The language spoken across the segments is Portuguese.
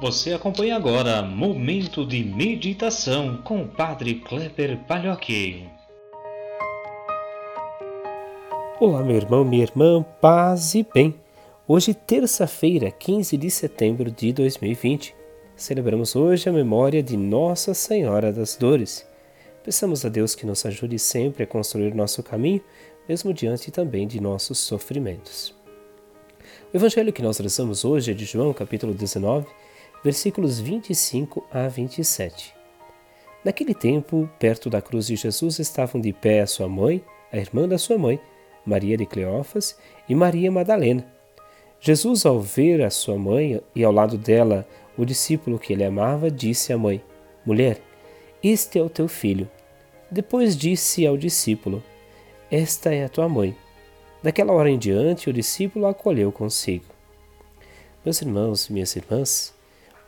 Você acompanha agora Momento de Meditação com o Padre Kleber Palhoque. Olá, meu irmão, minha irmã, paz e bem. Hoje, terça-feira, 15 de setembro de 2020, celebramos hoje a memória de Nossa Senhora das Dores. Peçamos a Deus que nos ajude sempre a construir nosso caminho, mesmo diante também de nossos sofrimentos. O evangelho que nós rezamos hoje é de João, capítulo 19, versículos 25 a 27. Naquele tempo, perto da cruz de Jesus estavam de pé a sua mãe, a irmã da sua mãe, Maria de Cleófas e Maria Madalena. Jesus, ao ver a sua mãe e ao lado dela o discípulo que ele amava, disse à mãe: Mulher, este é o teu filho. Depois disse ao discípulo: Esta é a tua mãe. Daquela hora em diante, o discípulo a acolheu consigo. Meus irmãos e minhas irmãs,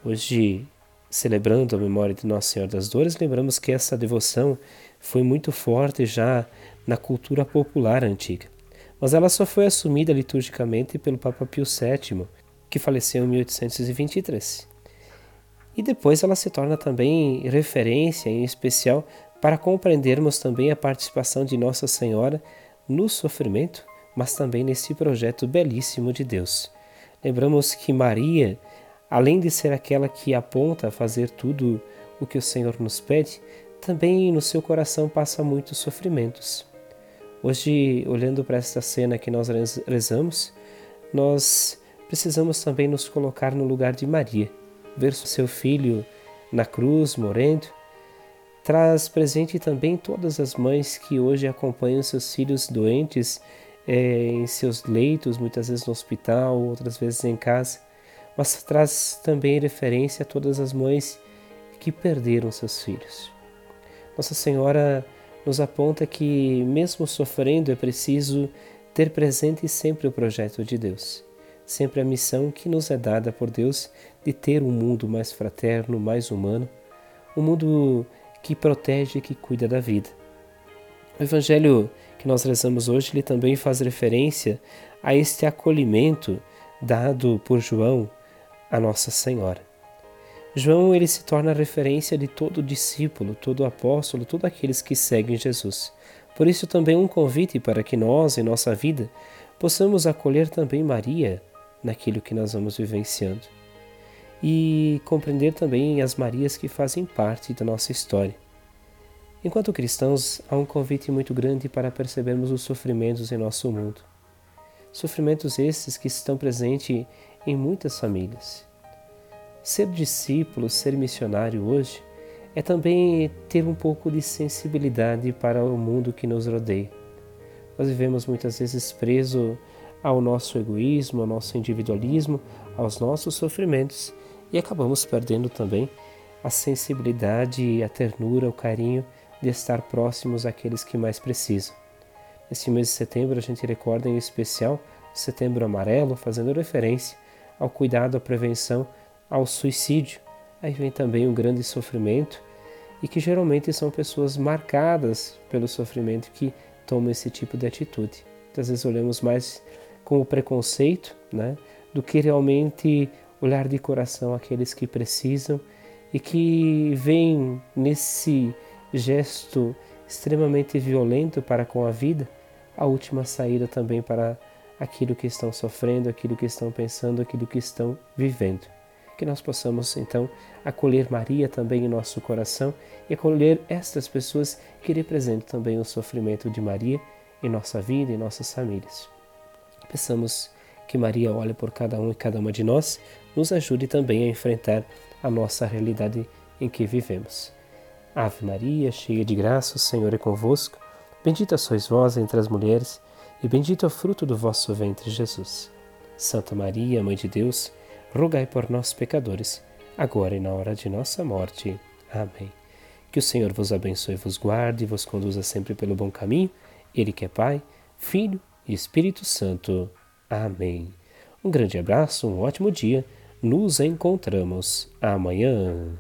Hoje, celebrando a memória de Nossa Senhora das Dores, lembramos que essa devoção foi muito forte já na cultura popular antiga. Mas ela só foi assumida liturgicamente pelo Papa Pio VII, que faleceu em 1823. E depois ela se torna também referência, em especial, para compreendermos também a participação de Nossa Senhora no sofrimento, mas também nesse projeto belíssimo de Deus. Lembramos que Maria além de ser aquela que aponta a fazer tudo o que o Senhor nos pede, também no seu coração passa muitos sofrimentos. Hoje, olhando para esta cena que nós rezamos, nós precisamos também nos colocar no lugar de Maria, ver seu filho na cruz morrendo. Traz presente também todas as mães que hoje acompanham seus filhos doentes é, em seus leitos, muitas vezes no hospital, outras vezes em casa mas traz também referência a todas as mães que perderam seus filhos. Nossa Senhora nos aponta que, mesmo sofrendo, é preciso ter presente sempre o projeto de Deus, sempre a missão que nos é dada por Deus de ter um mundo mais fraterno, mais humano, um mundo que protege e que cuida da vida. O Evangelho que nós rezamos hoje ele também faz referência a este acolhimento dado por João a Nossa Senhora. João ele se torna a referência de todo discípulo, todo apóstolo, todos aqueles que seguem Jesus. Por isso também um convite para que nós, em nossa vida, possamos acolher também Maria naquilo que nós vamos vivenciando. E compreender também as Marias que fazem parte da nossa história. Enquanto cristãos, há um convite muito grande para percebermos os sofrimentos em nosso mundo. Sofrimentos esses que estão presentes em muitas famílias. Ser discípulo, ser missionário hoje, é também ter um pouco de sensibilidade para o mundo que nos rodeia. Nós vivemos muitas vezes preso ao nosso egoísmo, ao nosso individualismo, aos nossos sofrimentos e acabamos perdendo também a sensibilidade, a ternura, o carinho de estar próximos àqueles que mais precisam. Neste mês de setembro a gente recorda em especial Setembro Amarelo, fazendo referência ao cuidado, à prevenção, ao suicídio. Aí vem também um grande sofrimento e que geralmente são pessoas marcadas pelo sofrimento que tomam esse tipo de atitude. Muitas vezes olhamos mais com o preconceito, né, do que realmente olhar de coração aqueles que precisam e que veem nesse gesto extremamente violento para com a vida a última saída também para aquilo que estão sofrendo, aquilo que estão pensando, aquilo que estão vivendo. Que nós possamos então acolher Maria também em nosso coração e acolher estas pessoas que representam também o sofrimento de Maria em nossa vida, em nossas famílias. Peçamos que Maria olhe por cada um e cada uma de nós, nos ajude também a enfrentar a nossa realidade em que vivemos. Ave Maria, cheia de graça, o Senhor é convosco. Bendita sois vós entre as mulheres e bendito é o fruto do vosso ventre, Jesus. Santa Maria, Mãe de Deus, rogai por nós, pecadores, agora e na hora de nossa morte. Amém. Que o Senhor vos abençoe, vos guarde e vos conduza sempre pelo bom caminho, Ele que é Pai, Filho e Espírito Santo. Amém. Um grande abraço, um ótimo dia. Nos encontramos amanhã.